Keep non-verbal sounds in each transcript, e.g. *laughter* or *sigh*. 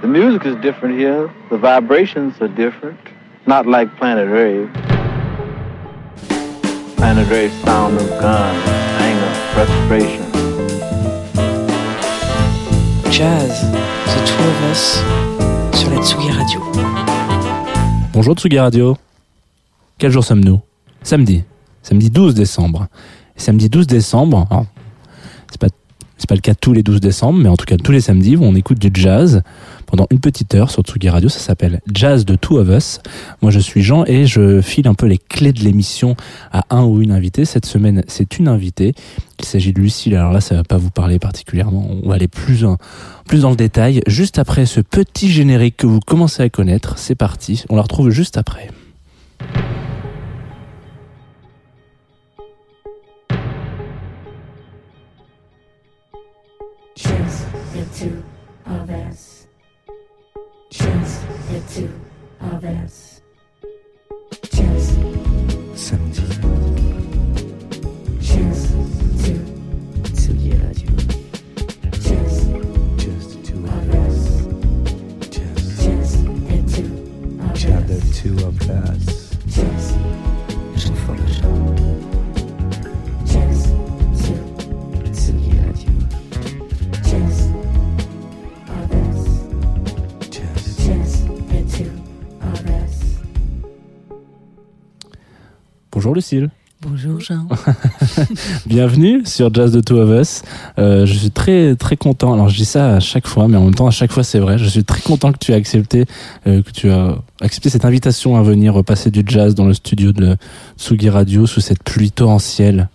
The music is different here. The vibrations are different. Not like Planet Rave. Planet Rave sound of guns, anger, frustration. Jazz, The Two of Us, sur la Tsugi Radio. Bonjour Tsugi Radio. Quel jour sommes-nous? Samedi. Samedi 12 décembre. Et samedi 12 décembre, c'est pas c'est pas le cas tous les 12 décembre, mais en tout cas tous les samedis où on écoute du jazz pendant une petite heure sur Tsugi Radio. Ça s'appelle Jazz de Two of Us. Moi, je suis Jean et je file un peu les clés de l'émission à un ou une invitée. Cette semaine, c'est une invitée. Il s'agit de Lucille. Alors là, ça va pas vous parler particulièrement. On va aller plus, en- plus dans le détail. Juste après ce petit générique que vous commencez à connaître, c'est parti. On la retrouve juste après. Bonjour Lucille. Bonjour Jean. *laughs* Bienvenue sur Jazz de Two of Us. Euh, je suis très très content. Alors je dis ça à chaque fois, mais en même temps à chaque fois c'est vrai. Je suis très content que tu aies accepté euh, que tu as accepté cette invitation à venir passer du jazz dans le studio de Tsugi Radio sous cette pluie torrentielle.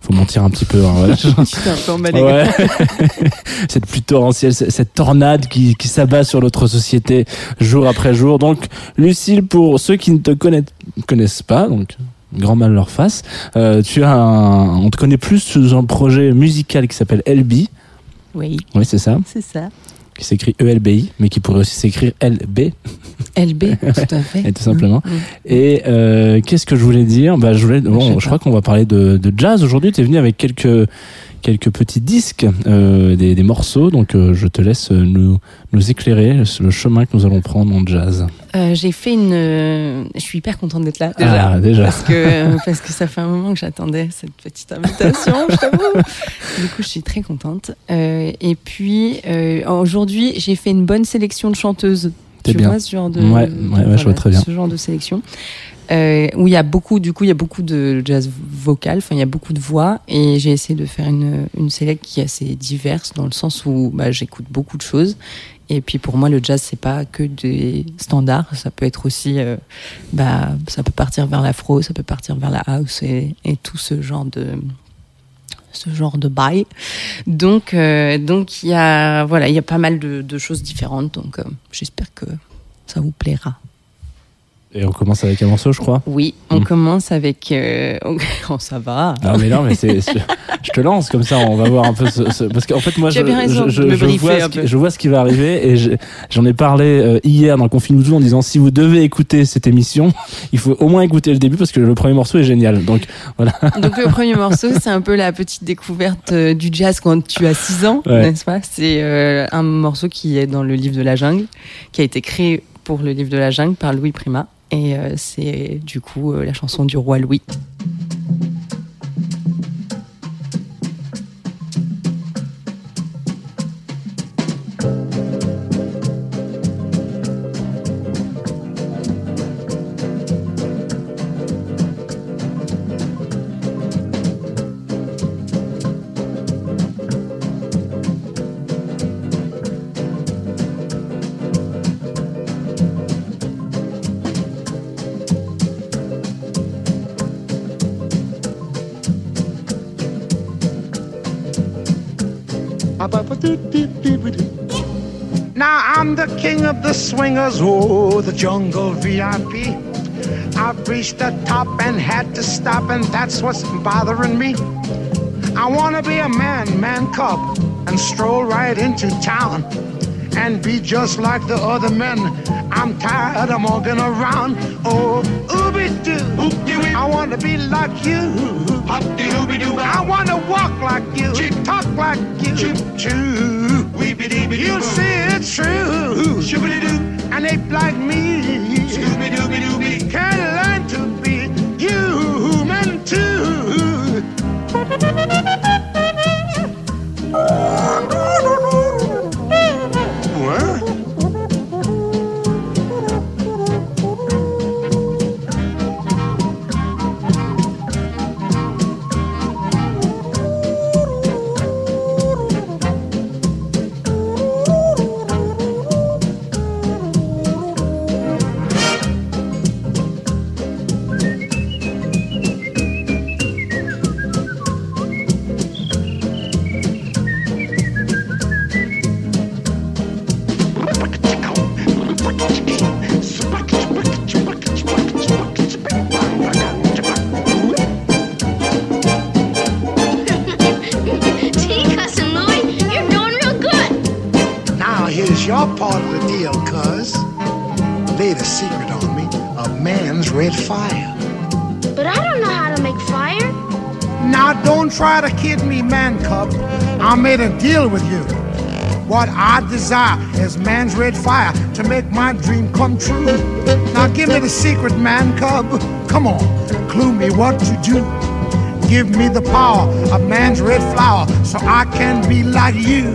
Faut mentir un petit peu. Hein, voilà. *laughs* Ouais. *laughs* cette pluie torrentielle, cette tornade qui, qui s'abat sur notre société jour après jour. Donc, Lucille, pour ceux qui ne te connaissent, connaissent pas, donc grand mal leur face, euh, tu as un, on te connaît plus sous un projet musical qui s'appelle LB. Oui, Oui, c'est ça. c'est ça. Qui s'écrit ELBI, mais qui pourrait aussi s'écrire LB, LB, *laughs* tout à fait. et tout simplement. Mm, mm. Et euh, qu'est-ce que je voulais dire? Bah, je voulais. Bon, je crois qu'on va parler de, de jazz aujourd'hui. Tu es venu avec quelques quelques petits disques, euh, des, des morceaux. Donc, euh, je te laisse euh, nous nous éclairer sur le chemin que nous allons prendre en jazz. Euh, J'ai fait une. Je suis hyper contente d'être là déjà. Ah, déjà. Parce que, *laughs* parce que ça fait un moment que j'attendais cette petite invitation, je t'avoue. Du coup, je suis très contente. Et puis, aujourd'hui, j'ai fait une bonne sélection de chanteuses. T'es tu bien. vois ce genre de. Ouais, ouais, ouais, je vois très bien. Ce genre de sélection. Euh, où il y a beaucoup, du coup, il y a beaucoup de jazz vocal, enfin, il y a beaucoup de voix, et j'ai essayé de faire une, une sélection qui est assez diverse, dans le sens où bah, j'écoute beaucoup de choses. Et puis pour moi, le jazz, c'est pas que des standards, ça peut être aussi, euh, bah, ça peut partir vers l'afro, ça peut partir vers la house et, tout ce genre de ce genre de bail. Donc, euh, donc il y a voilà, il y a pas mal de, choses différentes. Donc, j'espère que ça vous plaira. Et on commence avec un morceau, je crois. Oui, on Mm. commence avec. euh, on- *laughs* oh, ça va. Non, mais non, mais c'est. Je te lance comme ça, on va voir un peu ce. ce- parce qu'en fait, moi, je, je, je vois ce qui, peu. je vois ce qui va arriver et je- j'en ai parlé euh, hier dans Confinement en disant si vous devez écouter cette émission, *laughs* il faut au moins écouter le début parce que le premier morceau est génial. Donc, *laughs* Donc le premier morceau, c'est un peu la petite découverte euh, du jazz quand tu as 6 ans, Ouais. n'est-ce pas? C'est euh, un morceau qui est dans le livre de la jungle, qui a été créé pour le livre de la jungle par Louis Prima. Et euh, c'est du coup euh, la chanson du roi Louis. Swingers, oh, the jungle VIP. I've reached the top and had to stop, and that's what's bothering me. I wanna be a man, man cub, and stroll right into town and be just like the other men. I'm tired of walking around. Oh, ooby doo. I wanna be like you. I wanna walk like you, talk like you. Choo. You see it's true. Shooby-doo, an ape like me. Scooby-Dooby-Dooby. Can learn to be human too. Deal with you. What I desire is man's red fire to make my dream come true. Now give me the secret, man cub. Come on, clue me what to do. Give me the power of man's red flower so I can be like you.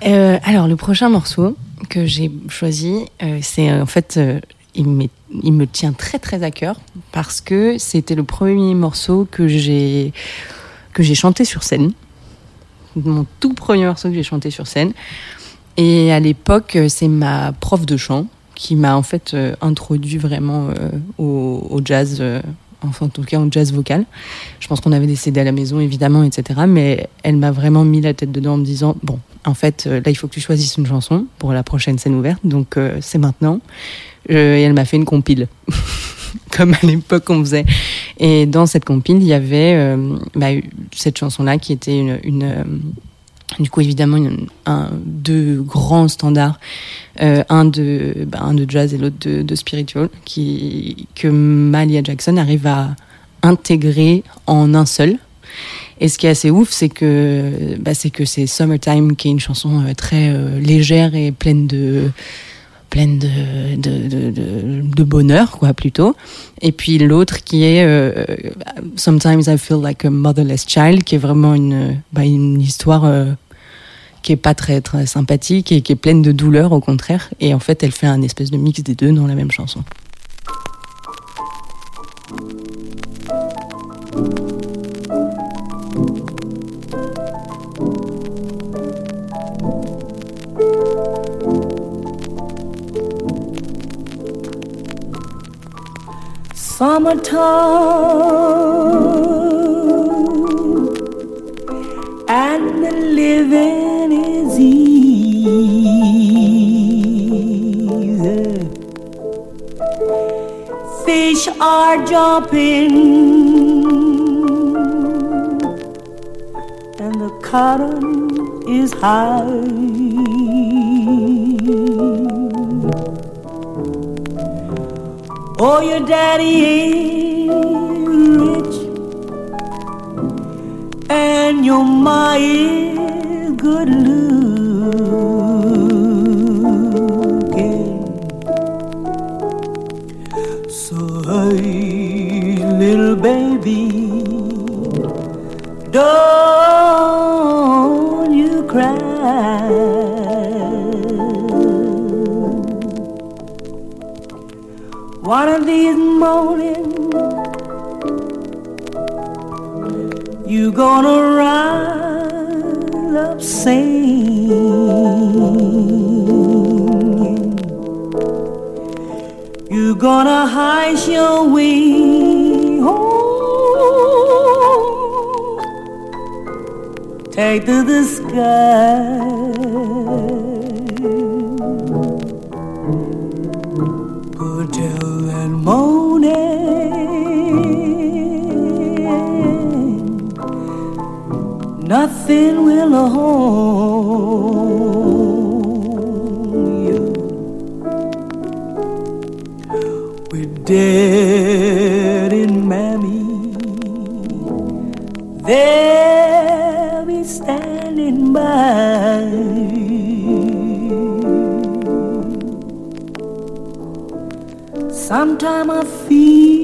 Alors, le prochain morceau que j'ai choisi, euh, c'est euh, en fait, euh, il, me tient très très à cœur parce que c'était le premier morceau que j'ai que j'ai chanté sur scène, mon tout premier morceau que j'ai chanté sur scène. Et à l'époque, c'est ma prof de chant qui m'a en fait introduit vraiment au, jazz, enfin en tout cas au jazz vocal. Je pense qu'on avait des CD à la maison évidemment, etc. Mais elle m'a vraiment mis la tête dedans en me disant bon, en fait euh, là il faut que tu choisisses une chanson pour la prochaine scène ouverte, donc euh, c'est maintenant. Et elle m'a fait une compile. *laughs* Comme à l'époque on faisait. Et dans cette compile, il y avait euh, bah, cette chanson-là qui était une, du coup évidemment une- un, deux grands standards, euh, un de bah, un de jazz et l'autre de, de spiritual, qui que Malia Jackson arrive à intégrer en un seul. Et ce qui est assez ouf, c'est que bah, c'est Summertime, qui est une chanson euh, très euh, légère et pleine de pleine de, de, de, bonheur, quoi, plutôt. Et puis l'autre qui est euh, Sometimes I Feel Like a Motherless Child, qui est vraiment une, bah, une histoire euh, qui est pas très, très sympathique et qui est pleine de douleur, au contraire. Et en fait, elle fait un espèce de mix des deux dans la même chanson. Summertime and the living is easy. Fish are jumping and the cotton is high. Oh, your daddy ain't rich, and your ma is good looking. One of these mornings, you're gonna rise up singing. You're gonna hide your way home, take to the sky. Nothing will hold you. We're dead in mammy, they'll be standing by. Sometime I feel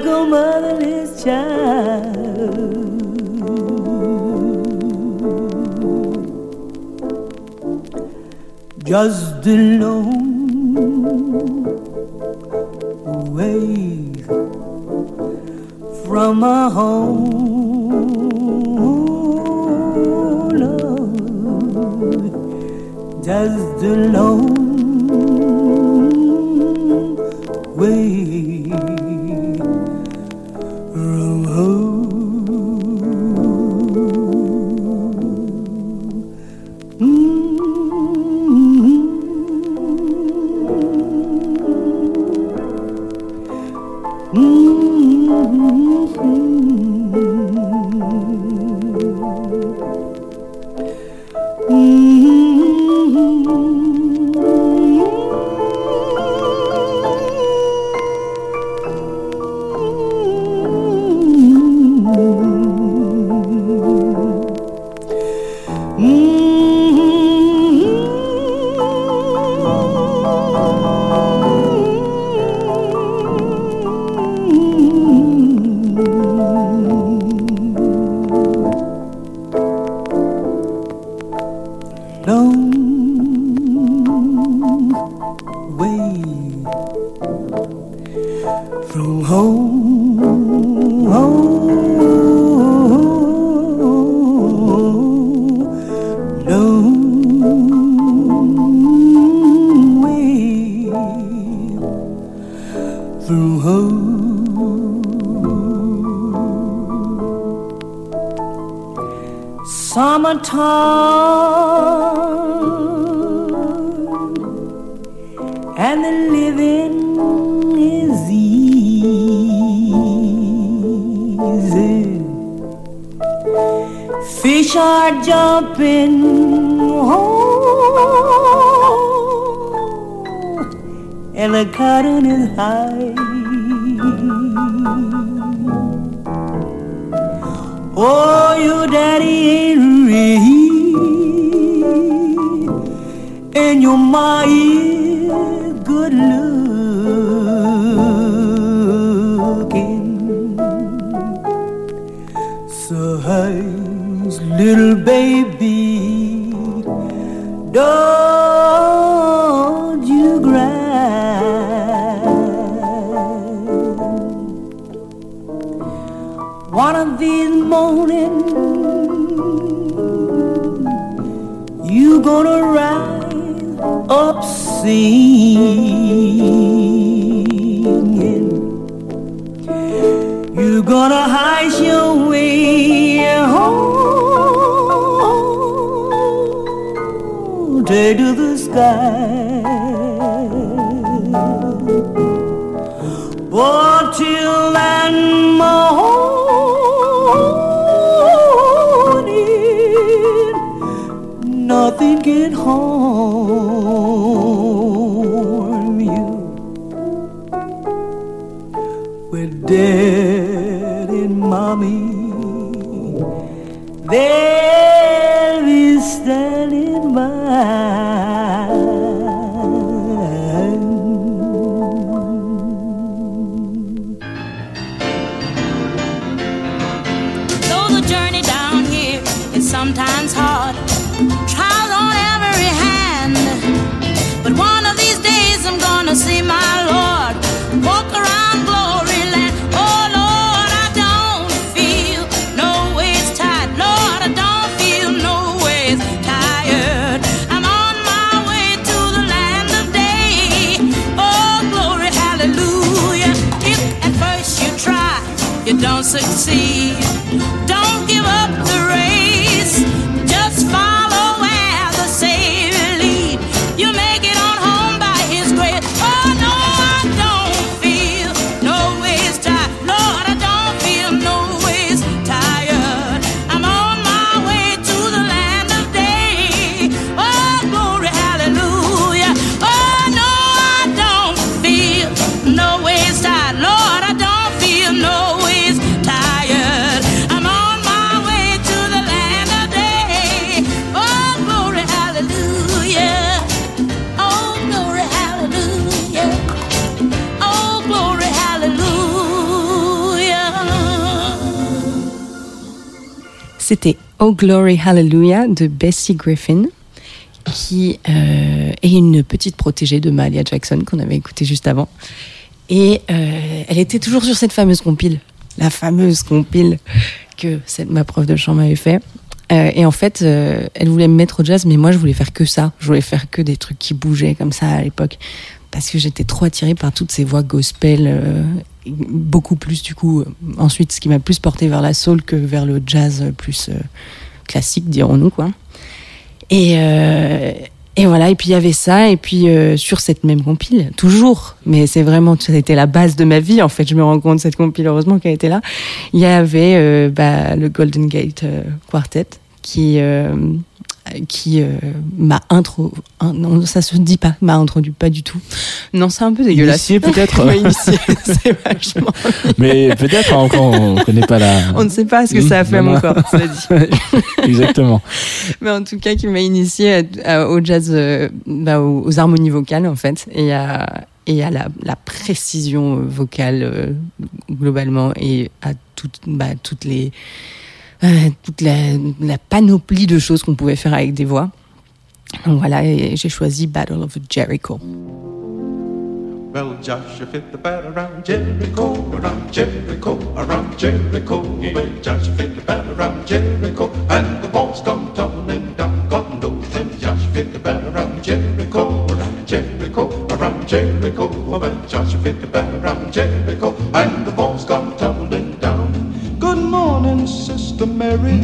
like a motherless child. Just alone away from my home. Lord, just alone up singing. You're gonna hide your way home to the sky. But till that morning, nothing can harm dead in mommy. There. C'était Oh Glory Hallelujah de Bessie Griffin, qui euh, est une petite protégée de Mahalia Jackson qu'on avait écouté juste avant. Et euh, elle était toujours sur cette fameuse compile, la fameuse compile que ma prof de chant m'avait fait. Euh, et en fait, elle voulait me mettre au jazz, mais moi je voulais faire que ça. Je voulais faire que des trucs qui bougeaient comme ça à l'époque. Parce que j'étais trop attirée par toutes ces voix gospel, euh, beaucoup plus du coup. euh, Ensuite, ce qui m'a plus porté vers la soul que vers le jazz euh, plus classique, dirons-nous quoi. Et, voilà, et puis il y avait ça, et puis sur cette même compile, toujours, mais c'est vraiment, ça a été la base de ma vie en fait, je me rends compte, cette compile, heureusement qu'elle était là, il y avait bah, le Golden Gate Quartet qui, qui euh, m'a intro... un- non, ça se dit pas, m'a introduit, pas du tout. Non, c'est un peu dégueulasse. Initié, peut-être *laughs* c'est vachement... Mais peut-être encore on connaît pas la. On ne sait pas ce que ça a fait à Non, mon corps, cela dit. *laughs* Exactement. Mais en tout cas, qui m'a initié au jazz, euh, bah, aux, aux harmonies vocales, en fait, et à, et à la, la précision euh, vocale, euh, globalement, et à toutes, bah, toutes les, euh, toute la, panoplie de choses qu'on pouvait faire avec des voix. Donc voilà, j'ai choisi Battle of Jericho. Fit the around Jericho, around Jericho, Jericho. And the tumbling around Jericho, and the Sister Mary.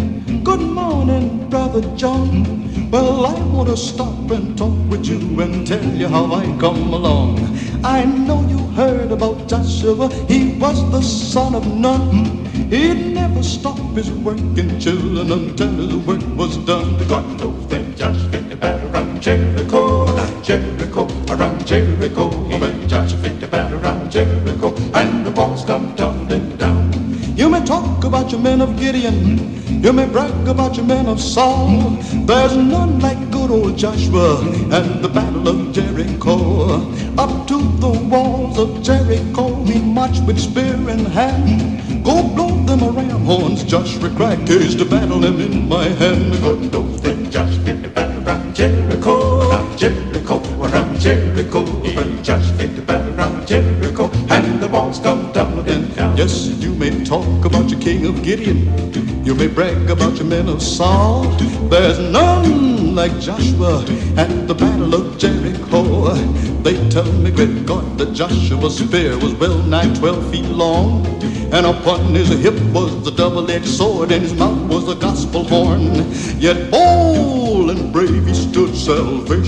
Good morning, Brother John. Well, I want to stop and talk with you and tell you how I come along. I know you heard about Joshua. He was the son of Nun. He'd never stop his work in children until his work was done. God knows that Joshua fit the around Jericho, Jericho, around Jericho. When Joshua fit the around Jericho, and the walls come tumbling down. Talk about your men of Gideon. You may brag about your men of Saul. There's none like good old Joshua and the battle of Jericho. Up to the walls of Jericho, he marched with spear in hand. Go blow them a ram horns, Joshua case to battle them in my hand. Go do then Joshua fit the battle around Jericho, around Jericho, around Jericho. When Joshua fit the battle around Jericho, and the walls come tumbling down. Yes, you may talk about your king of Gideon. You may brag about your men of Saul. There's none like Joshua at the battle of Jericho. They tell me, great God, that Joshua's spear was well nigh twelve feet long. And upon his hip was the double-edged sword, and his mouth was a gospel horn. Yet bold and brave he stood, salvation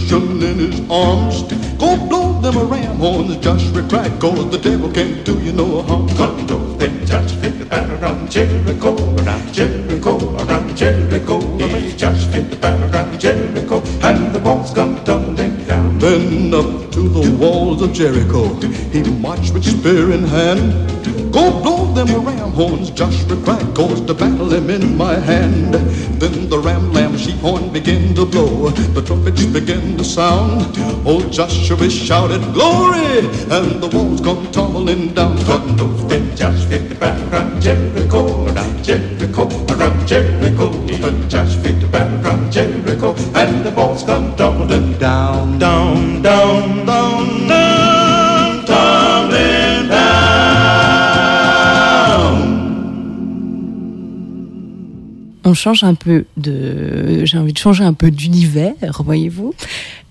arms. Go blow them a ram horns, Joshua cried, cause the devil can't do you no harm. Come blow then Joshua fit the around Jericho, around Jericho, around Jericho. He Joshua fit the battle around Jericho, and the walls come tumbling down. Then up to the walls of Jericho, he marched with spear in hand. Go blow them ram horns, Joshua cried, cause to battle him in my hand. Then the ram lamb sheep horn began to blow, the trumpets began to sound. Oh, Old Joshua shouted, Glory! And the walls come tumbling down. God knows when Joshua fit the battle around Jericho, around Jericho, around Jericho. When Joshua fit the battle around Jericho, and the walls come tumbling down, down, down, down, down, on change un peu de j'ai envie de changer un peu d'univers voyez-vous.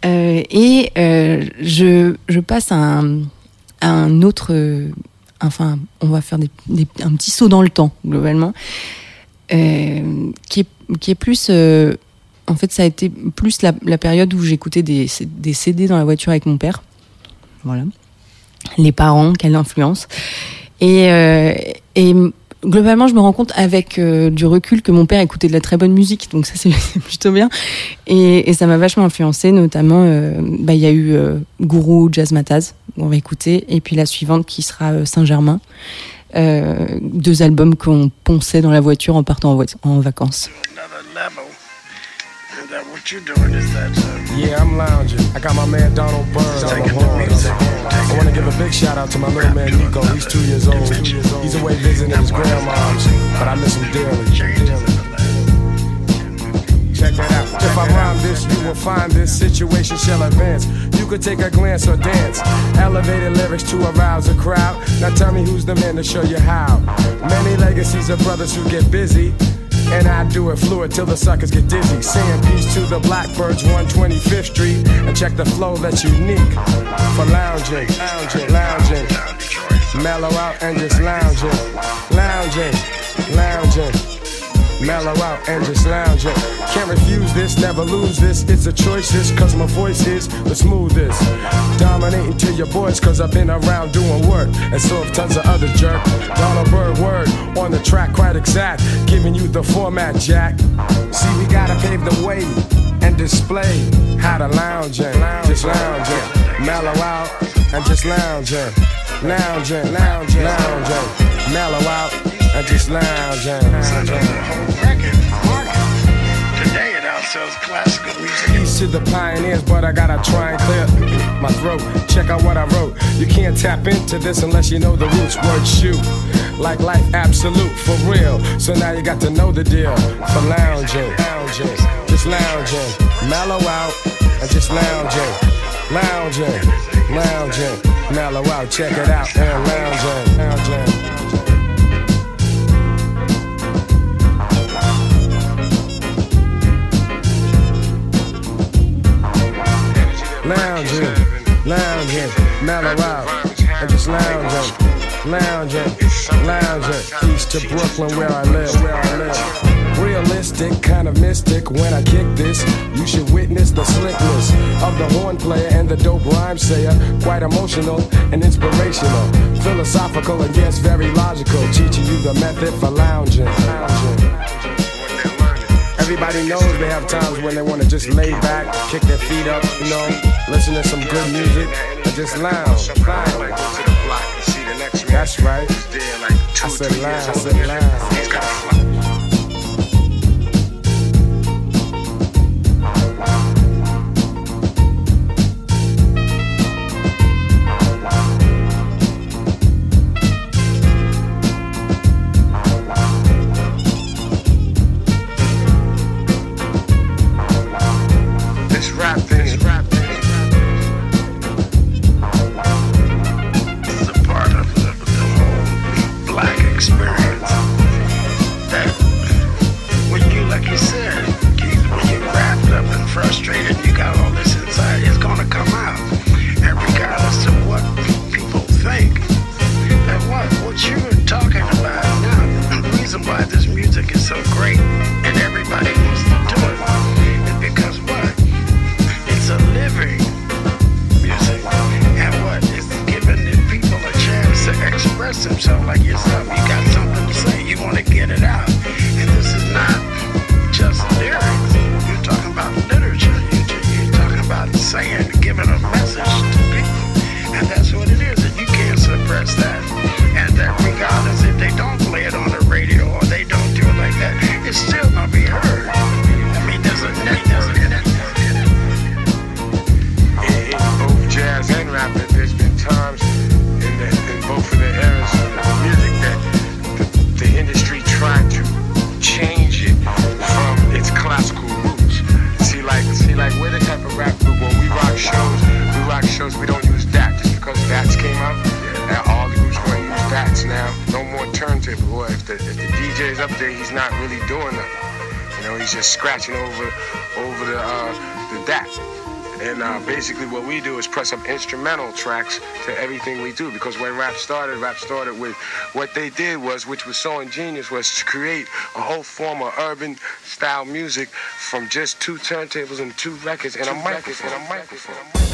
Euh, et euh, je, je passe à un, un autre enfin on va faire des, des- un petit saut dans le temps globalement euh, qui est qui est plus en fait ça a été plus la, période où j'écoutais des, des CD dans la voiture avec mon père. Voilà. Les parents quelle influence. Et, et globalement, je me rends compte avec euh, du recul que mon père écoutait de la très bonne musique, donc ça c'est *laughs* plutôt bien. Et, ça m'a vachement influencé, notamment, euh, bah, il y a eu euh, Gourou Jazz Mataz, on va écouter, et puis la suivante qui sera euh, Saint-Germain. Deux albums qu'on ponçait dans la voiture en partant en vacances. What you're doing is that uh, Yeah, I'm lounging. I got my man Donald Burns on the horn. I want to give a big shout out to my little man Nico. He's two years old. He's away visiting his grandma's, but I miss him dearly. Check that out. If I rhyme this, you will find this situation shall advance. You could take a glance or dance. Elevated lyrics to arouse a crowd. Now tell me who's the man to show you how. Many legacies of brothers who get busy. And I do it fluid till the suckers get dizzy. Saying peace to the Blackbirds, 125th Street. And check the flow that's unique for lounging, lounging, lounging. Mellow out and just lounging, lounging, lounging. Mellow out and just lounging. Can't refuse this, never lose this. It's a choice, this, cause my voice is the smoothest. Dominating to your boys, cause I've been around doing work. And so have tons of other jerk. Donald Bird word on the track, quite exact. Giving you the format, Jack. See, we gotta pave the way and display how to lounge lounging, just lounge lounging. Mellow out and just lounge lounging. Lounging, lounging, lounging. Mellow out and just lounge lounging. lounging. today it outsells classical music. Peace to the pioneers, but I gotta try and clear my throat. Check out what I wrote. You can't tap into this unless you know the roots. Word shoot. Like life absolute for real. So now you got to know the deal. For lounging, lounging, just lounging. Mellow out and just lounging. Lounging, lounging, mellow out, check it out, and lounging, lounging. Lounging, lounging, mellow out, and just lounging, lounging, lounging. East to Brooklyn where I live, where I live. Realistic, kind of mystic. When I kick this, you should witness the slickness of the horn player and the dope rhyme sayer. Quite emotional and inspirational, philosophical and yes, very logical. Teaching you the method for lounging. lounging. Everybody knows they have times when they want to just lay back, kick their feet up, you know, listen to some good music, and just lounge. lounge. That's right. I said lounge. I said lounge. some instrumental tracks to everything we do because when rap started, rap started with what they did was, which was so ingenious, was to create a whole form of urban style music from just two turntables and two records and two a microphone. And a microphone.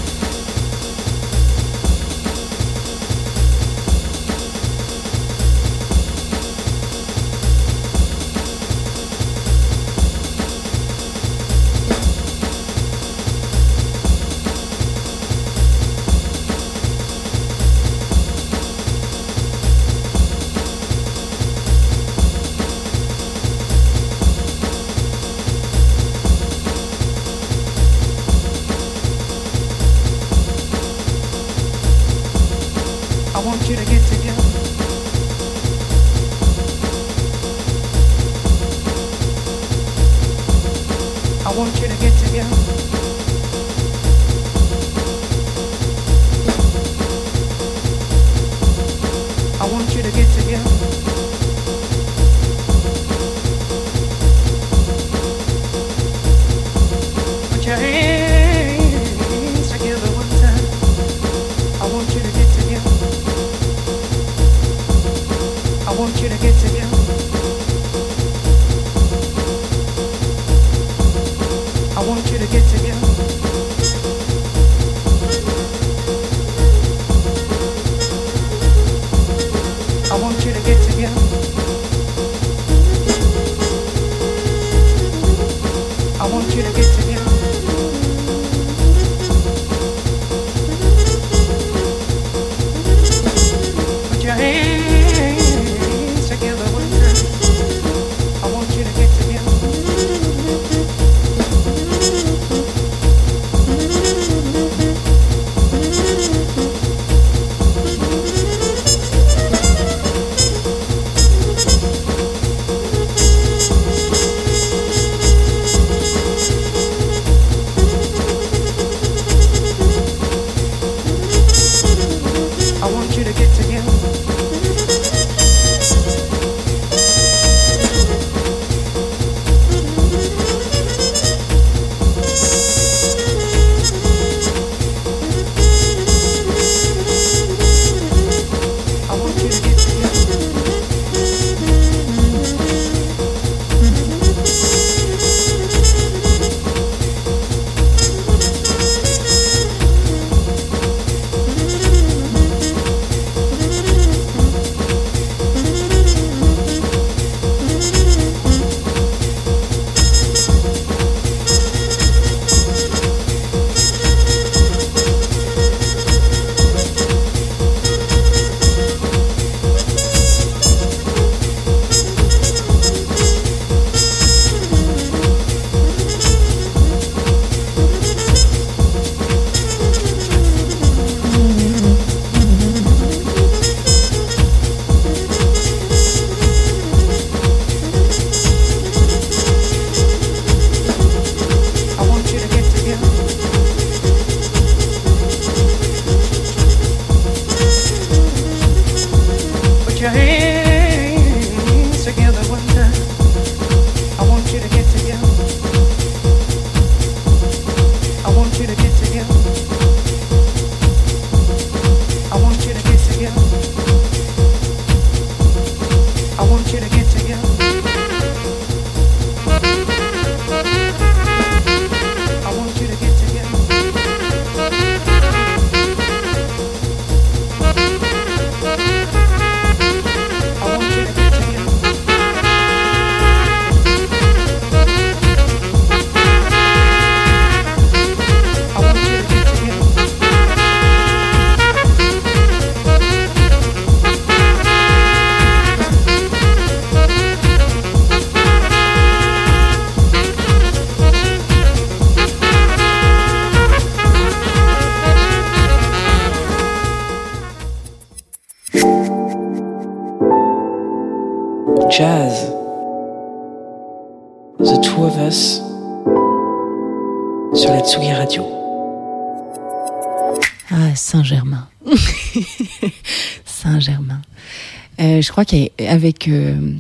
Crois qu'avec euh,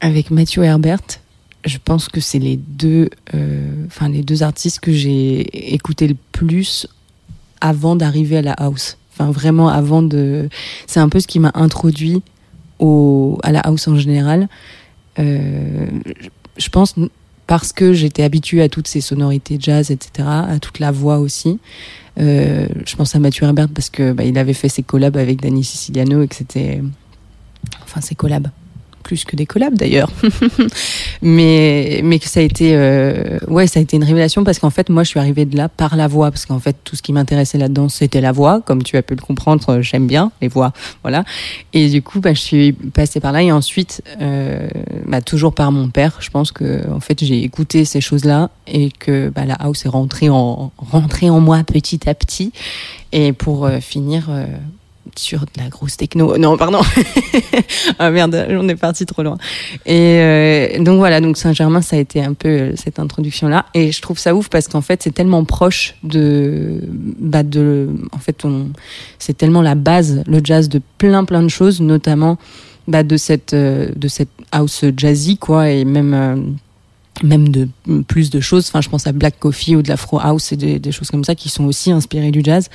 avec Mathieu Herbert, je pense que c'est les deux, euh, enfin les deux artistes que j'ai écouté le plus avant d'arriver à la house. Enfin vraiment avant de, c'est un peu ce qui m'a introduit au à la house en général. Euh, je- je pense parce que j'étais habituée à toutes ces sonorités jazz, etc., à toute la voix aussi. Je pense à Mathieu Herbert parce que bah, il avait fait ses collabs avec Danny Siciliano et que c'était, enfin ses collabs, plus que des collabs d'ailleurs. *laughs* mais mais que ça a été, euh, ouais, ça a été une révélation parce qu'en fait moi je suis arrivée de là par la voix parce qu'en fait tout ce qui m'intéressait là-dedans c'était la voix, comme tu as pu le comprendre, euh, j'aime bien les voix, voilà. Et du coup bah, je suis passée par là et ensuite euh, bah, toujours par mon père. Je pense que en fait j'ai écouté ces choses-là et que bah, la house est rentrée en rentrée en moi petit à petit et pour euh, finir sur de la grosse techno. Non, pardon. *laughs* ah merde, on est parti trop loin. Et euh, donc voilà, donc Saint-Germain, ça a été un peu euh, cette introduction-là. Et je trouve ça ouf parce qu'en fait, c'est tellement proche de, bah de, en fait, c'est tellement la base, le jazz de plein plein de choses, notamment bah, de cette, euh, de cette house jazzy, quoi, et même. Même de plus de choses. Enfin, je pense à Black Coffee ou de l'Afro House et des, des choses comme ça qui sont aussi inspirées du jazz.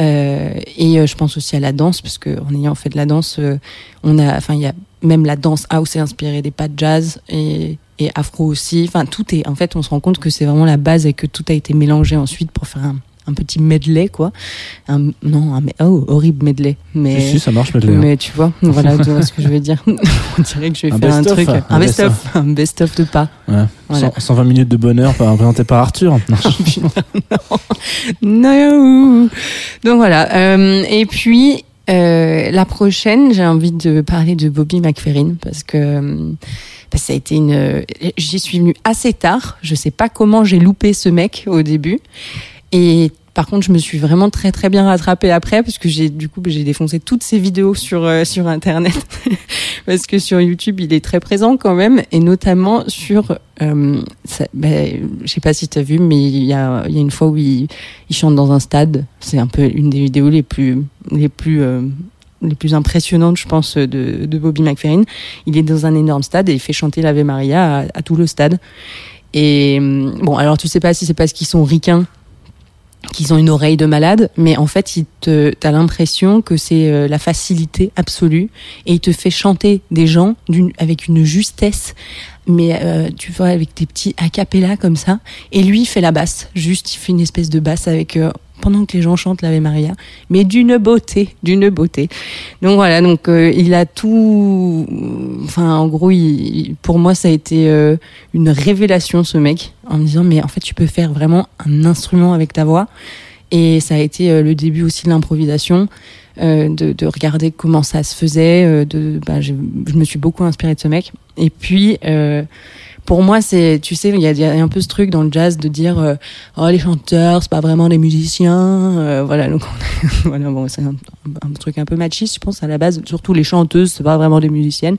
Euh, et euh, je pense aussi à la danse parce que en ayant fait de la danse, euh, on a, enfin, il y a même la danse house est inspirée des pas de jazz et, et afro aussi. Enfin, tout est. En fait, on se rend compte que c'est vraiment la base et que tout a été mélangé ensuite pour faire un, un petit medley, quoi. Un, non, un oh, horrible medley. Mais Si, si, ça marche, medley, hein. Mais tu vois, *laughs* voilà, tu vois ce que je veux dire. *laughs* on dirait que je vais Un faire un truc, un un best-of. best-of, un best-of de pas. Ouais. Voilà. 100 120 minutes de bonheur présenté par Arthur. Non. *laughs* Non. Donc voilà. Euh, et puis euh, la prochaine, j'ai envie de parler de Bobby McFerrin parce que euh, ça a été une. J'y suis venue assez tard. Je sais pas comment j'ai loupé ce mec au début. Et par contre, je me suis vraiment très très bien rattrapée après parce que j'ai du coup j'ai défoncé toutes ces vidéos sur euh, sur internet *laughs* parce que sur YouTube il est très présent quand même et notamment sur euh, ça, ben, je sais pas si tu as vu mais il y a une fois où il, chante dans un stade c'est un peu une des vidéos les plus les plus euh, les plus impressionnantes, je pense, de, Bobby McFerrin. Il est dans un énorme stade et il fait chanter l'Ave Maria à, tout le stade. Et hum, bon, alors tu sais pas si c'est parce qu'ils sont ricains qu'ils ont une oreille de malade, mais en fait, il te, t'as l'impression que c'est euh, la facilité absolue et il te fait chanter des gens d'une, avec une justesse, mais euh, tu vois, avec des petits a cappella comme ça. Et lui, il fait la basse, juste, il fait une espèce de basse avec, euh, pendant que les gens chantent l'Ave Maria, mais d'une beauté, d'une beauté. Donc voilà, donc euh, il a tout, enfin, en gros, pour moi, ça a été euh, une révélation, ce mec, en me disant, mais en fait, tu peux faire vraiment un instrument avec ta voix. Et ça a été euh, le début aussi de l'improvisation, de, de regarder comment ça se faisait. bah, je, me suis beaucoup inspirée de ce mec. Et puis, pour moi, c'est, tu sais, il y a, un peu ce truc dans le jazz de dire, euh, oh les chanteurs, c'est pas vraiment des musiciens. euh, voilà, donc on- *laughs* voilà, bon, c'est un, un truc un peu machiste, je pense à la base. Surtout les chanteuses, c'est pas vraiment des musiciennes.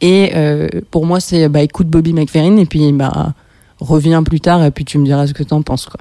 Et euh, pour moi, c'est, bah, écoute Bobby McFerrin et puis bah reviens plus tard et puis tu me diras ce que t'en penses, quoi.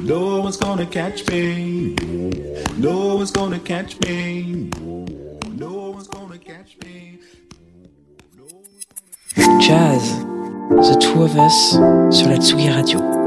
No one's gonna catch me. No one's gonna catch me. No one's gonna catch me. Jazz, The Two of Us sur la Tsugi Radio.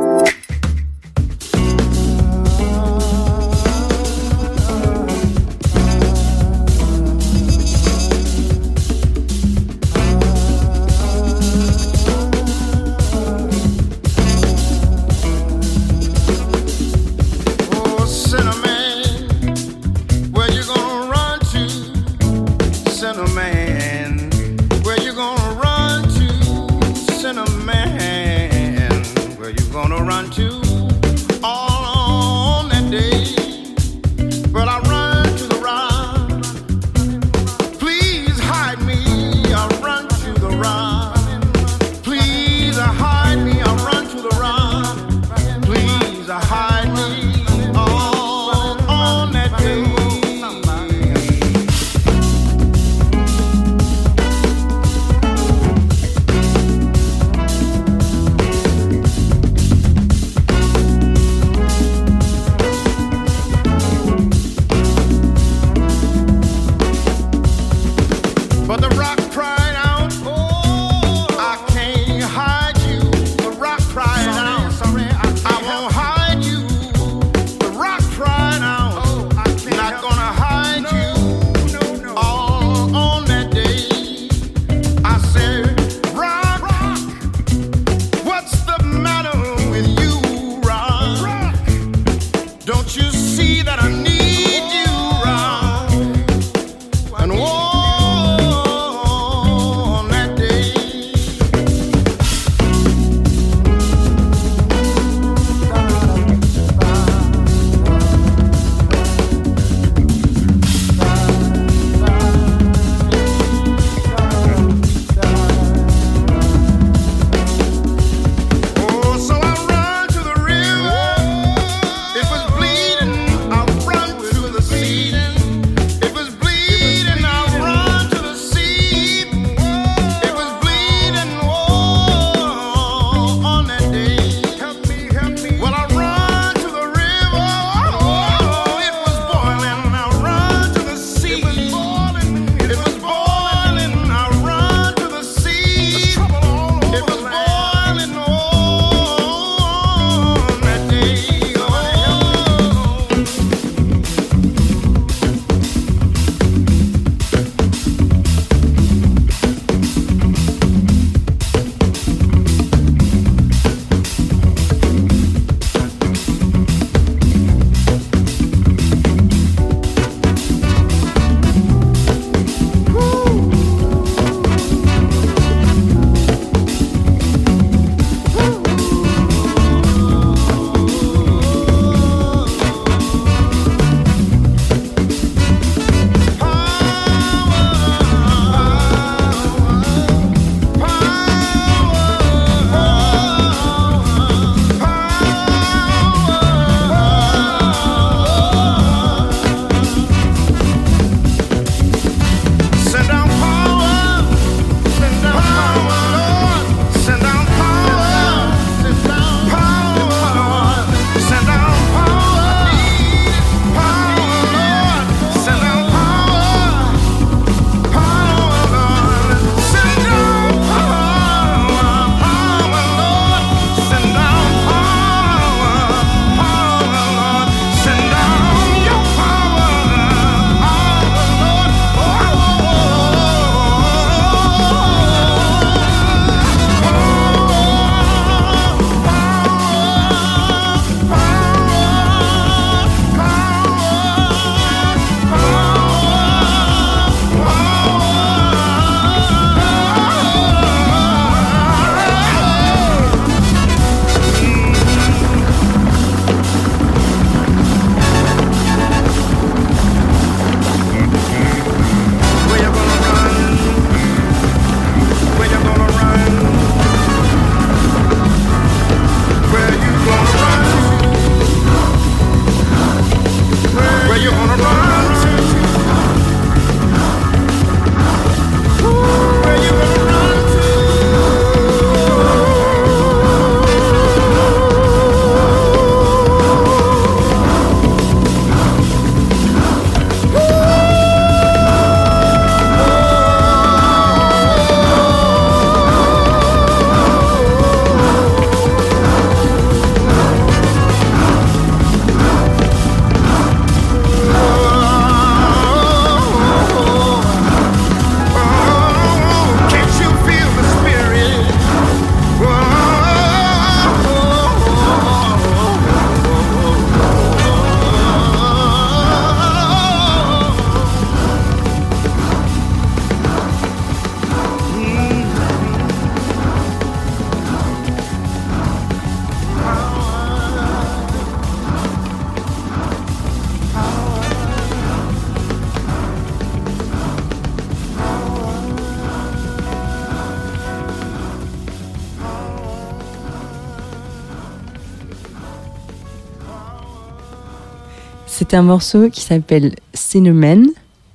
C'était un morceau qui s'appelle Cinnamon,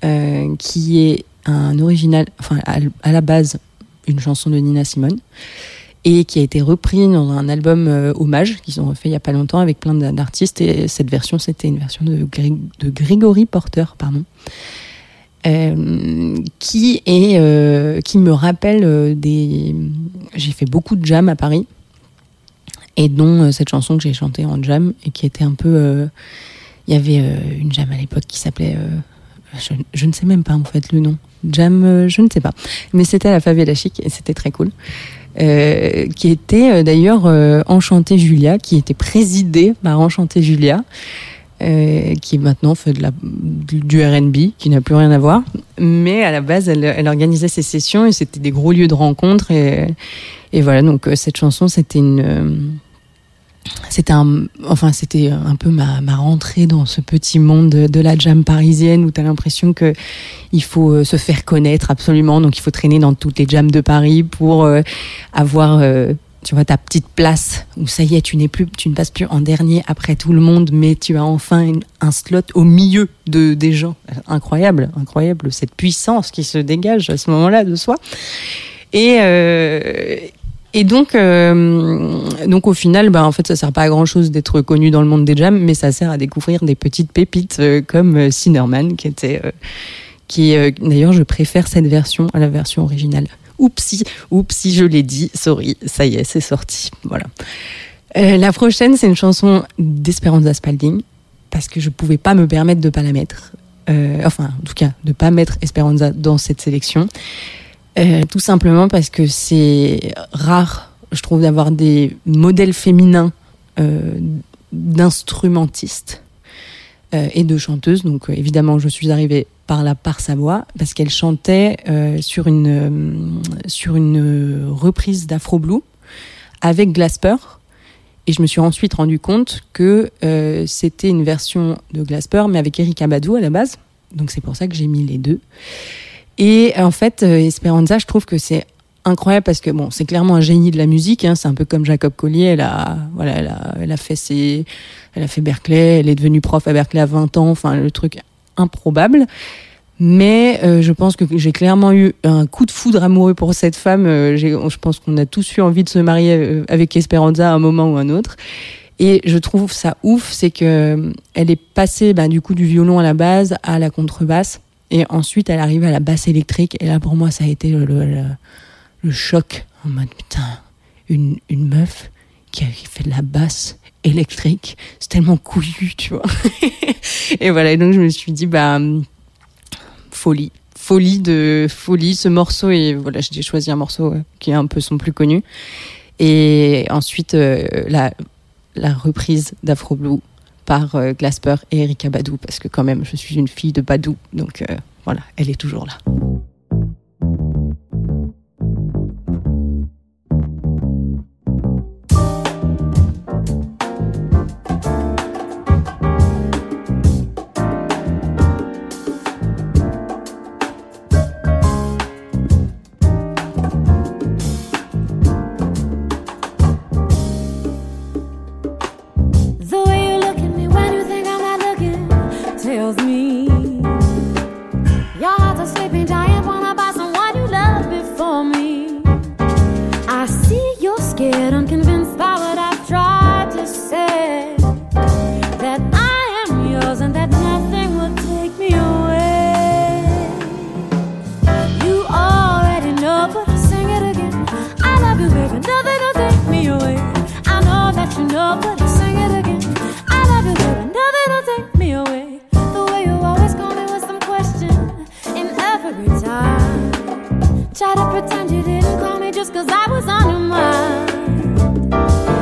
euh, qui est un original, enfin à, la base une chanson de Nina Simone, et qui a été repris dans un album euh, hommage qu'ils ont refait il y a pas longtemps avec plein d'a- d'artistes. Et cette version, c'était une version de, Gré- de Gregory Porter, pardon, euh, qui me rappelle des. J'ai fait beaucoup de jam à Paris, et dont cette chanson que j'ai chantée en jam et qui était un peu. Il y avait euh, une jam à l'époque qui s'appelait. euh, je, ne sais même pas en fait le nom. Jam, euh, je ne sais pas. Mais c'était la Favela Chic et c'était très cool. Qui était d'ailleurs Enchantée Julia, qui était présidée par Enchantée Julia, qui maintenant fait de la, du R&B, qui n'a plus rien à voir. Mais à la base, elle, organisait ses sessions et c'était des gros lieux de rencontre. Et, et voilà, donc cette chanson, c'était une... c'était un, enfin, c'était un peu ma, ma rentrée dans ce petit monde de, la jam parisienne où tu as l'impression que il faut euh, se faire connaître absolument. Donc, il faut traîner dans toutes les jams de Paris pour euh, avoir, euh, tu vois, ta petite place où ça y est, tu n'es plus, tu ne passes plus en dernier après tout le monde, mais tu as enfin un slot au milieu de des gens. Incroyable, incroyable cette puissance qui se dégage à ce moment-là de soi. Et et donc, euh, donc au final, bah, en fait, ça sert pas à grand chose d'être connu dans le monde des jams, mais ça sert à découvrir des petites pépites euh, comme euh, Cinnamon, qui était, euh, qui euh, d'ailleurs, je préfère cette version à la version originale. Oupsi, oupsi, je l'ai dit, sorry, ça y est, c'est sorti, voilà. Euh, la prochaine, c'est une chanson d'Esperanza Spalding, parce que je pouvais pas me permettre de pas la mettre. Euh, enfin, en tout cas, de pas mettre Esperanza dans cette sélection. Euh, tout simplement parce que c'est rare, je trouve, d'avoir des modèles féminins euh, d'instrumentistes euh, et de chanteuses. Donc, euh, évidemment, je suis arrivée par là, par sa voix, parce qu'elle chantait sur une, sur une reprise d'Afro Blue avec Glasper. Et je me suis ensuite rendu compte que c'était une version de Glasper, mais avec Erika Badou à la base. Donc, c'est pour ça que j'ai mis les deux. Et en fait, euh, Esperanza, je trouve que c'est incroyable parce que bon, c'est clairement un génie de la musique. Hein, c'est un peu comme Jacob Collier. Elle a, voilà, elle a, fait elle a fait Berkeley. Elle est devenue prof à Berkeley à 20 ans. Enfin, le truc improbable. Mais euh, je pense que j'ai clairement eu un coup de foudre amoureux pour cette femme. Euh, je pense qu'on a tous eu envie de se marier euh, avec Esperanza à un moment ou un autre. Et je trouve ça ouf, c'est que euh, elle est passée bah, du coup du violon à la base à la contrebasse. Et ensuite, elle arrive à la basse électrique. Et là, pour moi, ça a été le, choc. En mode, putain, une, une meuf qui, fait de la basse électrique, c'est tellement couillu, tu vois. *laughs* et voilà, et donc je me suis dit, bah, folie. Folie de folie, ce morceau. Et voilà, j'ai choisi un morceau qui est un peu son plus connu. Et ensuite, euh, la, la reprise d'Afro Blue par euh, Glasper et Erika Badou, parce que quand même, je suis une fille de Badou. Donc euh, voilà, elle est toujours là. try to pretend you didn't call me just cause I was on your mind.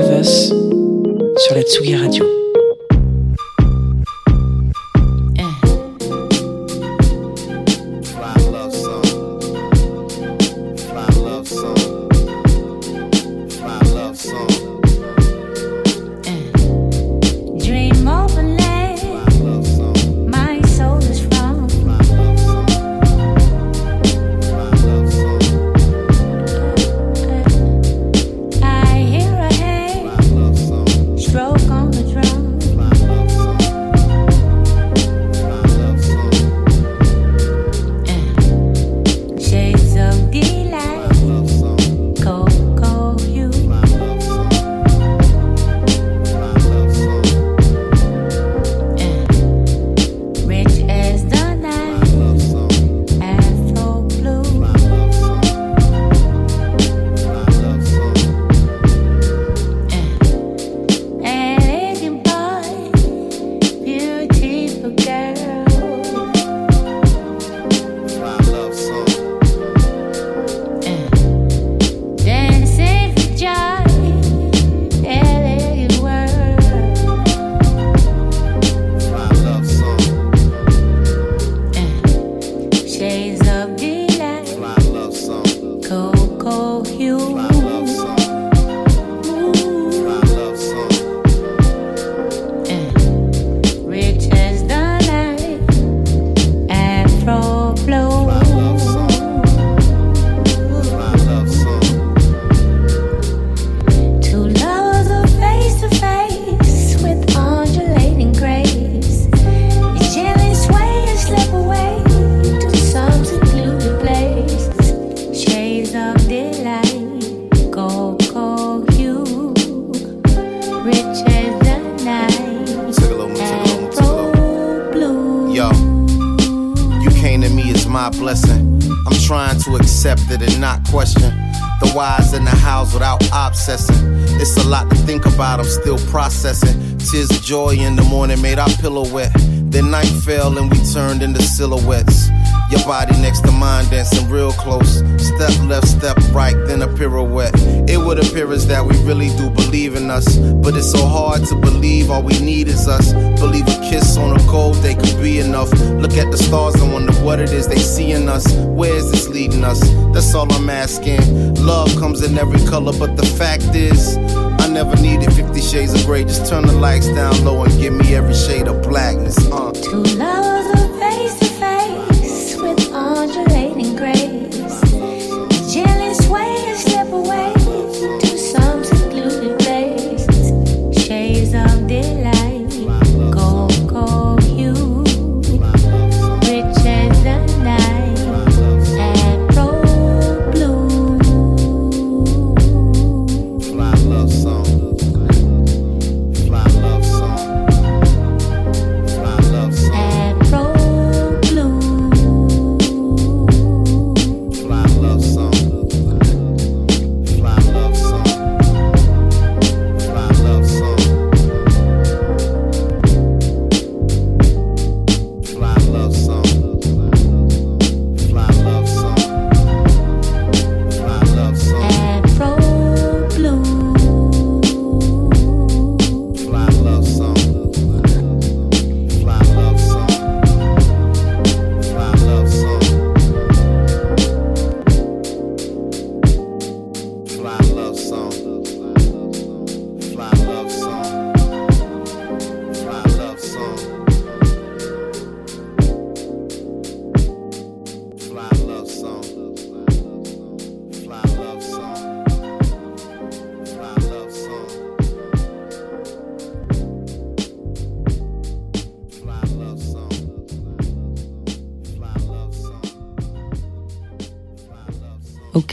Us sur la Tsugi Radio. Silhouettes. Your body next to mine dancing real close. Step left, step right, then a pirouette. It would appear as that we really do believe in us. But it's so hard to believe all we need is us. Believe a kiss on a cold day could be enough. Look at the stars and wonder what it is they see in us. Where is this leading us? That's all I'm asking. Love comes in every color, but the fact is, I never needed 50 shades of gray. Just turn the lights down low and give me every shade of blackness. Uh. Two lovers are face to face with undulating grace.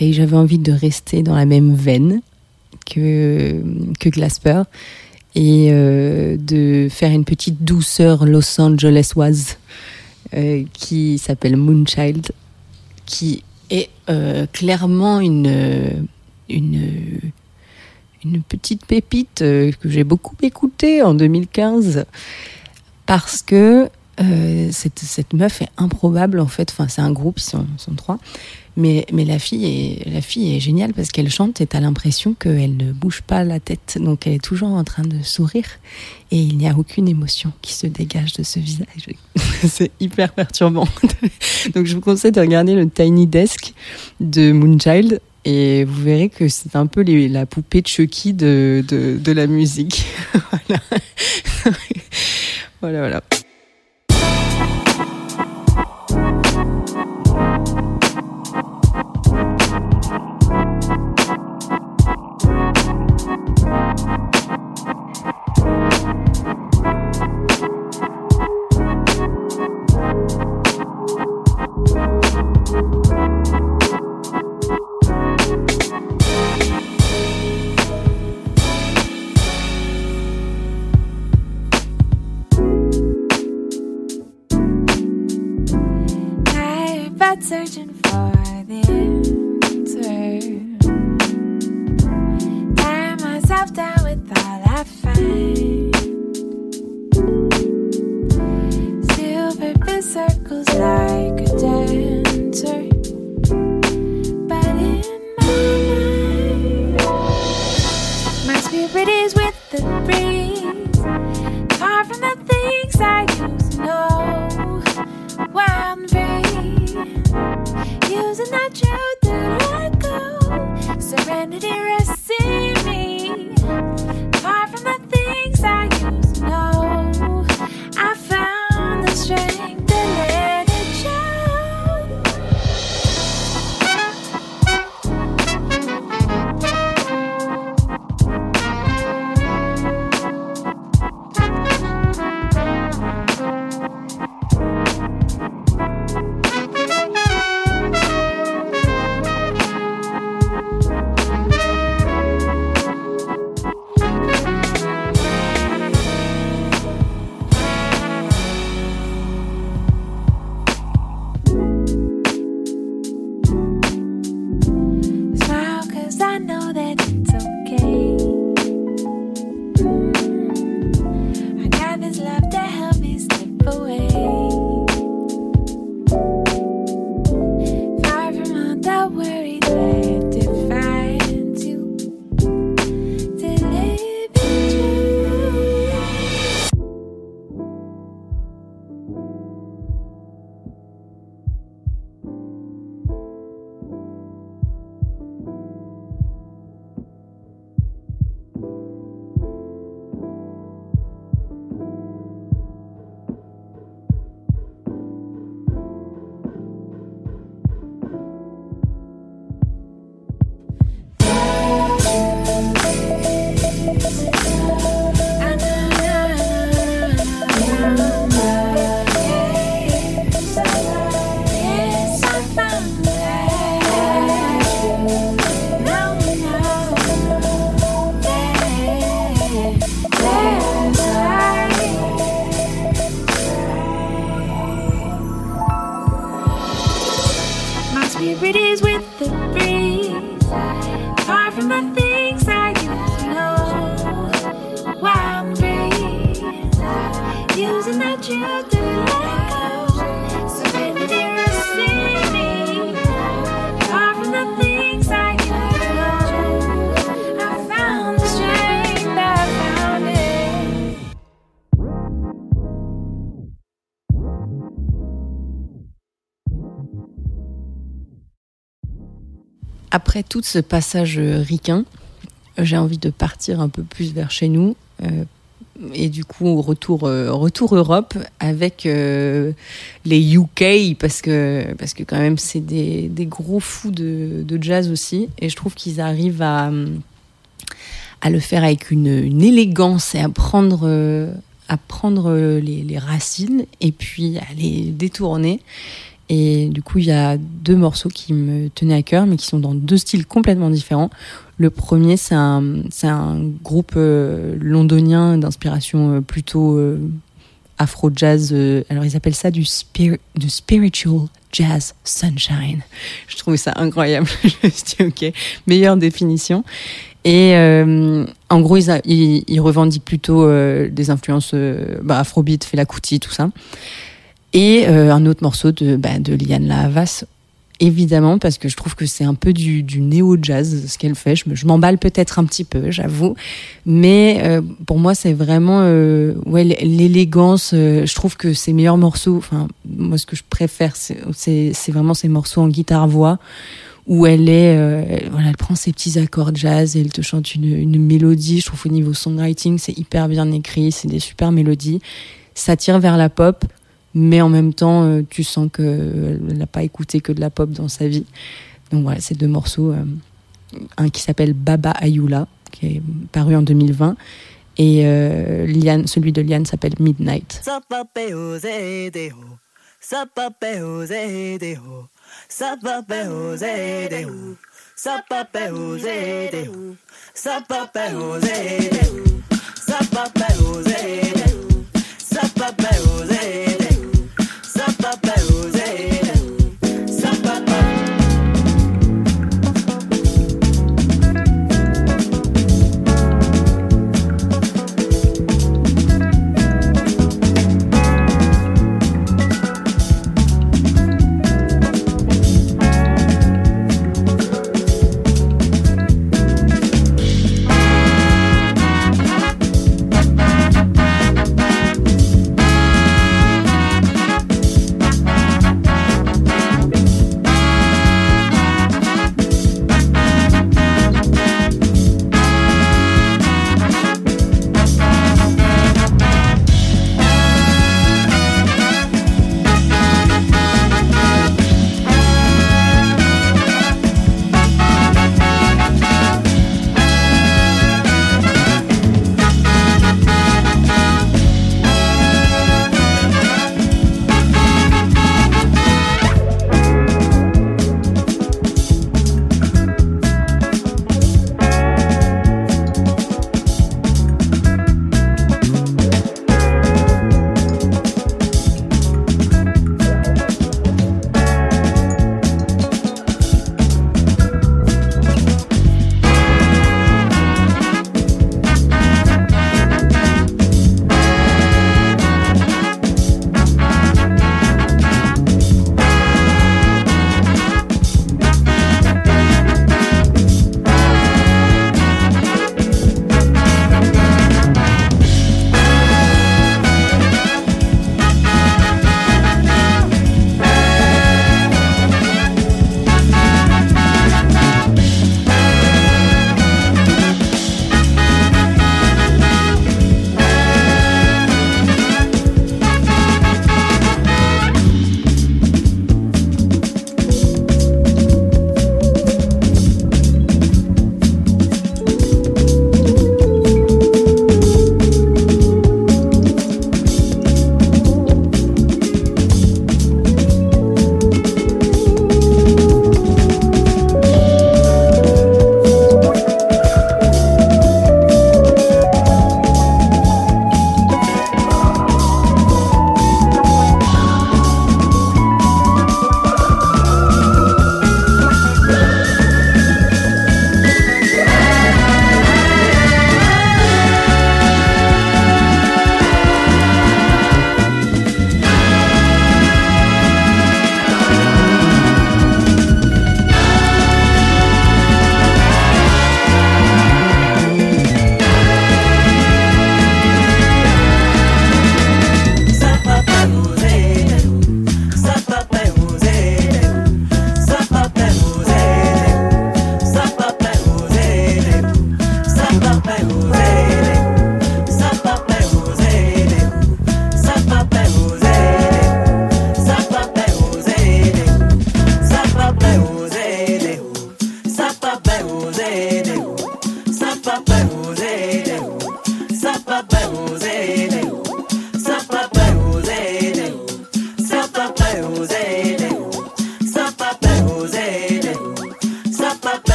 J'avais envie de rester dans la même veine que, que Glasper et euh, de faire une petite douceur Los Angelesoise euh, qui s'appelle Moonchild, qui est euh, clairement une, une, petite pépite euh, que j'ai beaucoup écoutée en 2015 parce que cette, cette meuf est improbable en fait. Enfin, c'est un groupe, ils sont, sont trois. Mais, mais la, fille est, la fille est géniale parce qu'elle chante et t'as l'impression qu'elle ne bouge pas la tête. Donc elle est toujours en train de sourire et il n'y a aucune émotion qui se dégage de ce visage. *laughs* c'est hyper perturbant. *laughs* Donc je vous conseille de regarder le Tiny Desk de Moonchild et vous verrez que c'est un peu la poupée de Chucky de, de, de la musique. *laughs* voilà. voilà, voilà. Tout ce passage ricain, j'ai envie de partir un peu plus vers chez nous. euh, et du coup, retour, euh, retour Europe avec euh, les UK, parce que, parce que quand même, c'est des, des gros fous de, de jazz aussi. Et je trouve qu'ils arrivent à, à le faire avec une, élégance et à prendre, à prendre les racines et puis à les détourner. Et du coup, il y a deux morceaux qui me tenaient à cœur, mais qui sont dans deux styles complètement différents. Le premier, c'est un, un groupe euh, londonien d'inspiration euh, plutôt euh, afro-jazz. alors, ils appellent ça du, du spiritual jazz sunshine. Je trouvais ça incroyable. *laughs* Je me suis dit, ok, meilleure définition. Et euh, en gros, ils, revendiquent plutôt des influences euh, bah, afrobeat, Fela Kuti, tout ça. Et euh, un autre morceau de, bah, de Liane La Havas, évidemment, parce que je trouve que c'est un peu du, du néo-jazz ce qu'elle fait. Je, me- je m'emballe peut-être un petit peu, j'avoue. Mais euh, pour moi, c'est vraiment euh, ouais, l'élégance. euh, je trouve que ses meilleurs morceaux, enfin, moi, ce que je préfère, c'est vraiment ces morceaux en guitare-voix où elle est, euh, elle- voilà, elle prend ses petits accords jazz et elle te chante une, une mélodie. Je trouve au niveau songwriting, c'est hyper bien écrit, c'est des super mélodies. Ça tire vers la pop, mais en même temps, euh, tu sens qu'elle n'a pas écouté que de la pop dans sa vie. Donc voilà, ces deux morceaux, euh, un qui s'appelle Baba Ayula, qui est paru en 2020, et euh, Liane, celui de Liane s'appelle Midnight.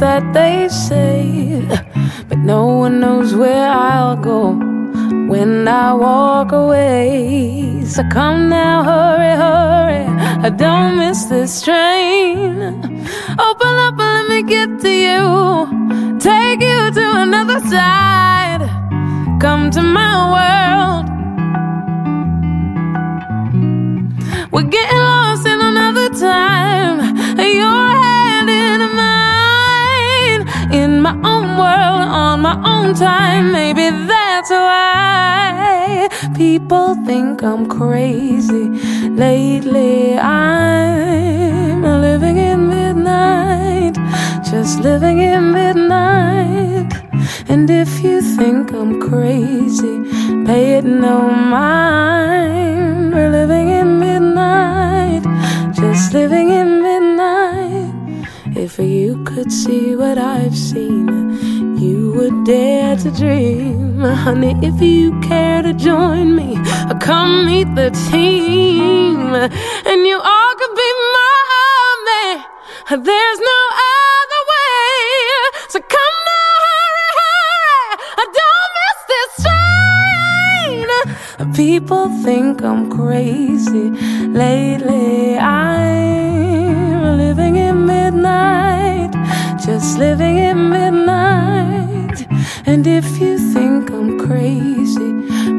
That they my own time. Maybe that's why people think I'm crazy. Lately, I'm living in midnight. Just living in midnight. And if you think I'm crazy, pay it no mind. We're living in midnight, just living in midnight. If you could see what I've seen, would dare to dream. Honey, if you care to join me, come meet the team. And you all could be my army. There's no other way. So come now, hurry, hurry. Don't miss this train. People think I'm crazy. Lately, I'm living in midnight. Just living in midnight. And if you think I'm crazy,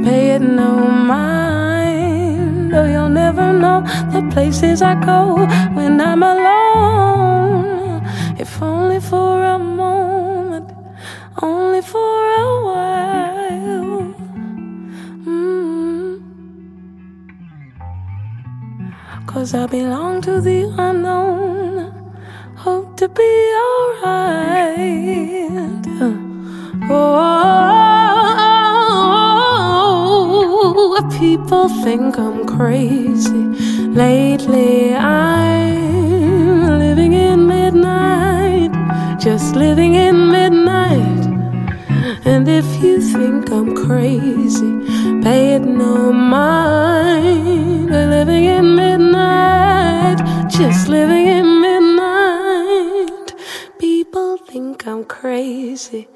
pay it no mind. Oh, you'll never know the places I go when I'm alone. If only for a moment, only for a while. Mm. Cause I belong to the unknown. Hope to be alright. Oh, people think I'm crazy. Lately, I'm living in midnight. Just living in midnight. And if you think I'm crazy, pay it no mind. We're living in midnight, just living in midnight. People think I'm crazy.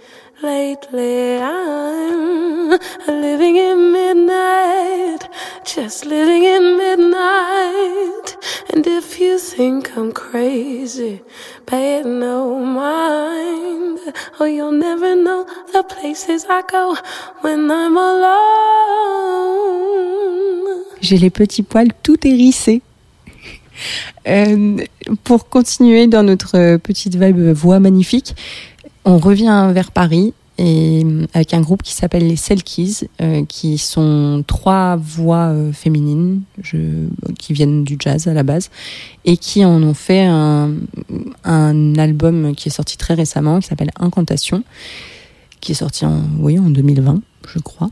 Lately, I'm living in midnight, just living in midnight. And if you think I'm crazy, pay it no mind. Oh, you'll never know the places I go when I'm alone. J'ai les petits poils tout hérissés. Euh, pour continuer dans notre petite vibe voix magnifique, on revient vers Paris et euh, avec un groupe qui s'appelle les Selkies, euh, qui sont trois voix euh, féminines qui viennent du jazz à la base et qui en ont fait un, album qui est sorti très récemment qui s'appelle Incantation, qui est sorti en, oui, en 2020, je crois.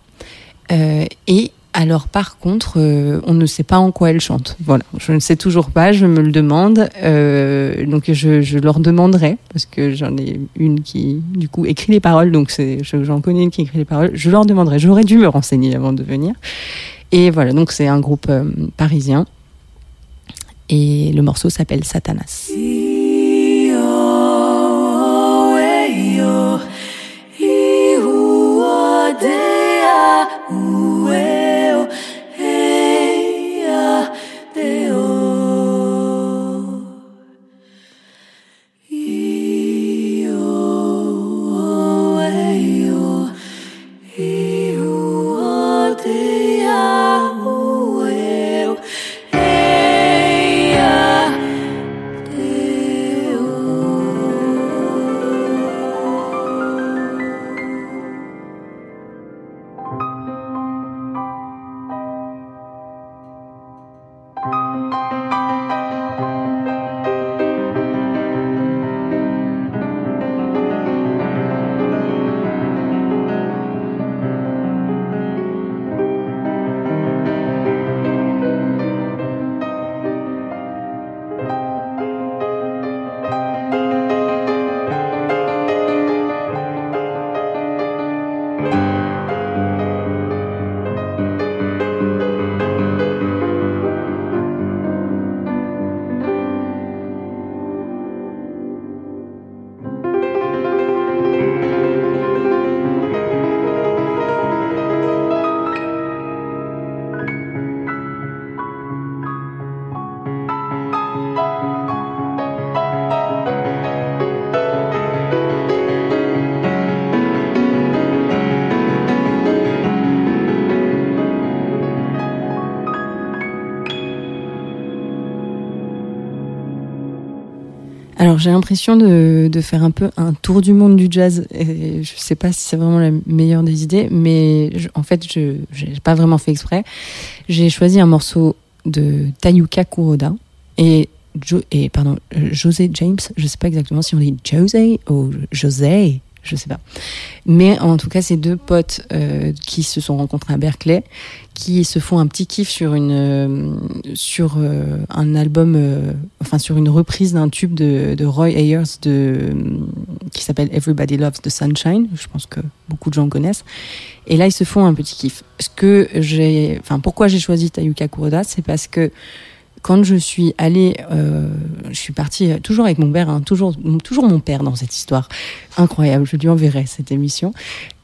Et alors par contre, euh, on ne sait pas en quoi elle chante. Voilà, je ne sais toujours pas, je me le demande. Euh, donc je, je leur demanderai, parce que j'en ai une qui, du coup, écrit les paroles, donc j'en connais une qui écrit les paroles. Je leur demanderai, j'aurais dû me renseigner avant de venir. Et voilà, donc c'est un groupe euh, parisien. Et le morceau s'appelle Satanas. J'ai l'impression de, faire un peu un tour du monde du jazz. Et je sais pas si c'est vraiment la meilleure des idées, mais en fait je j'ai pas vraiment fait exprès. J'ai choisi un morceau de Tayuka Kuroda et Jo- et pardon José James. Je sais pas exactement si on dit José ou José. Je sais pas. Mais en tout cas, c'est deux potes euh, qui se sont rencontrés à Berkeley, qui se font un petit kiff sur une euh, sur euh, un album, euh, enfin sur une reprise d'un tube de, de Roy Ayers de qui s'appelle Everybody Loves the Sunshine. Je pense que beaucoup de gens connaissent. Et là, ils se font un petit kiff. Ce que j'ai, enfin, pourquoi j'ai choisi Tayuka Kuroda, c'est parce que quand je suis allée, euh, je suis partie euh, toujours avec mon père, hein, toujours, toujours mon père dans cette histoire. Incroyable, je lui enverrai cette émission.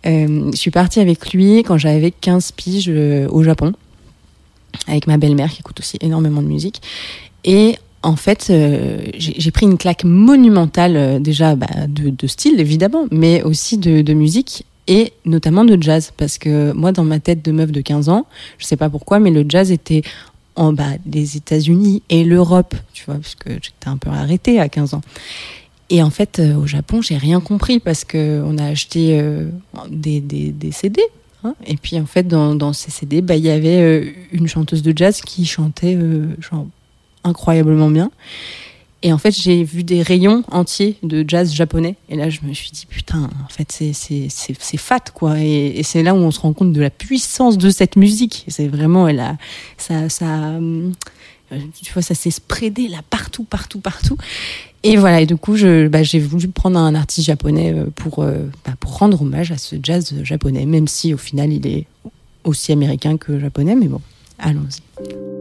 Euh, je suis partie avec lui quand j'avais 15 piges au Japon, avec ma belle-mère qui écoute aussi énormément de musique. Et en fait, j'ai pris une claque monumentale, déjà bah, de, style évidemment, mais aussi de, musique et notamment de jazz. Parce que moi, dans ma tête de meuf de 15 ans, je sais pas pourquoi, mais le jazz était en bas des États-Unis et l'Europe, tu vois, puisque j'étais un peu arrêtée à 15 ans. Et en fait, euh, au Japon, j'ai rien compris parce que on a acheté euh, des, des, des CD. hein. et puis en fait, dans, ces CD, bah, il y avait euh, une chanteuse de jazz qui chantait incroyablement bien. Et en fait, j'ai vu des rayons entiers de jazz japonais. Et là, je me suis dit, putain, en fait, c'est, fat, quoi. Et, c'est là où on se rend compte de la puissance de cette musique. C'est vraiment, elle a, ça, ça, euh, tu vois, ça s'est spreadé là partout, partout, partout. Et voilà, et du coup, bah, j'ai voulu prendre un artiste japonais euh, pour, euh, bah, pour rendre hommage à ce jazz japonais, même si au final, il est aussi américain que japonais, mais bon, allons-y.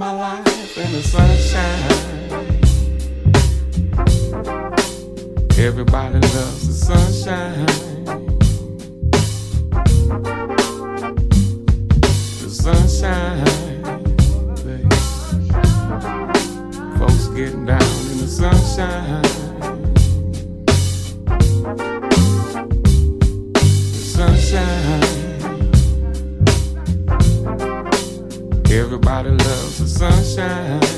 My life, in the sunshine. Everybody loves the sunshine. The sunshine. Folks getting down in the sunshine. Everybody loves the sunshine.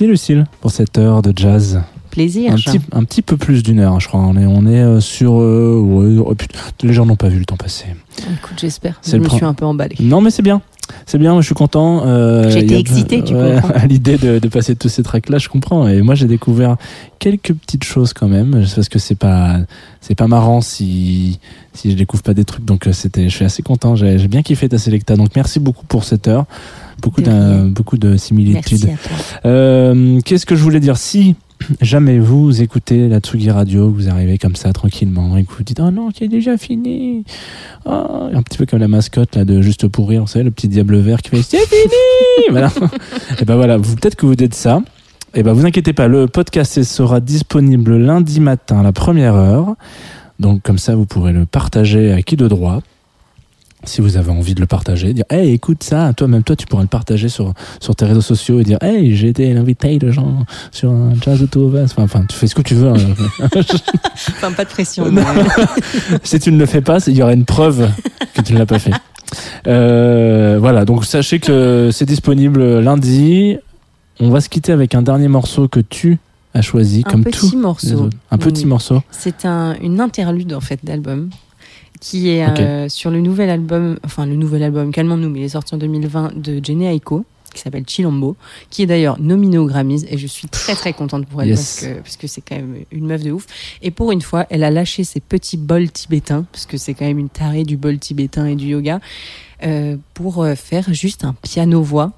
Merci Lucille pour cette heure de jazz. Plaisir. Un petit, un petit peu plus d'une heure, je crois. On est, on est euh, sur. euh, ouais, oh, les gens n'ont pas vu le temps passer. Écoute, j'espère. Je me suis un peu emballée. Non, mais c'est bien. C'est bien, moi, je suis content. Euh, J'ai été excitée, tu ouais, comprends. *laughs* À l'idée de, de passer tous ces tracks-là, je comprends. Et moi, j'ai découvert quelques petites choses quand même. Parce que c'est pas, c'est pas marrant si, si je découvre pas des trucs. Donc, euh, c'était, je suis assez content. J'ai bien kiffé ta sélecta. Donc, merci beaucoup pour cette heure. Beaucoup, beaucoup de similitudes. Euh, Qu'est-ce que je voulais dire? Si jamais vous écoutez la Tsugi Radio, vous arrivez comme ça tranquillement et que vous dites Oh non, c'est déjà fini Oh, Un petit peu comme la mascotte là, de Juste pour rire, vous savez, le petit diable vert qui fait C'est fini *laughs* Voilà. Et ben voilà, peut-être que vous dites ça. Et ben vous inquiétez pas, le podcast sera disponible lundi matin à la première heure. Donc comme ça, vous pourrez le partager à qui de droit. Si vous avez envie de le partager, dire Hey, écoute ça, toi même toi tu pourras le partager sur, sur tes réseaux sociaux et dire Hey, j'ai été l'invité de gens sur un jazz Us. Enfin, enfin, tu fais ce que tu veux. hein. *laughs* Enfin, pas de pression. Mais- *laughs* si tu ne le fais pas, il y aura une preuve que tu ne l'as pas fait. Euh, voilà, donc sachez que c'est disponible lundi. On va se quitter avec un dernier morceau que tu as choisi, Un comme petit tout. morceau. Un petit Oui. morceau. C'est un, une interlude en fait d'album qui est euh, sur le nouvel album, enfin le nouvel album, calmons-nous, mais il est sorti en 2020 de Jenny Aiko qui s'appelle Chilombo, qui est d'ailleurs nominé aux Grammys et je suis très très contente pour elle Yes. parce que parce que c'est quand même une meuf de ouf. Et pour une fois, elle a lâché ses petits bols tibétains parce que c'est quand même une tarée du bol tibétain et du yoga euh, pour euh, faire juste un piano voix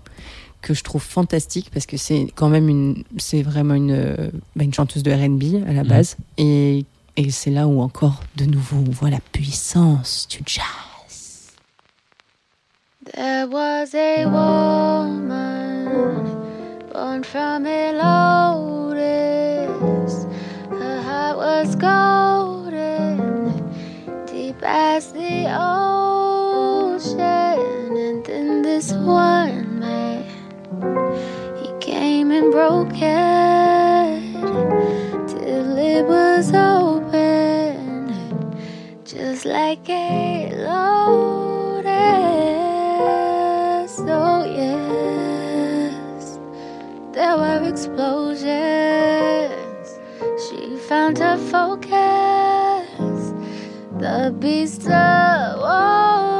que je trouve fantastique parce que c'est quand même une c'est vraiment une bah, une chanteuse de R&B à la Mhm. base et et c'est là où encore de nouveau on voit la puissance du jazz. There was a woman born from a lotus. Her heart was golden, deep as the ocean. And then this one man, he came and broke it till it was open, just like a lotus. Oh, yes, there were explosions. She found her focus. The beast awoke.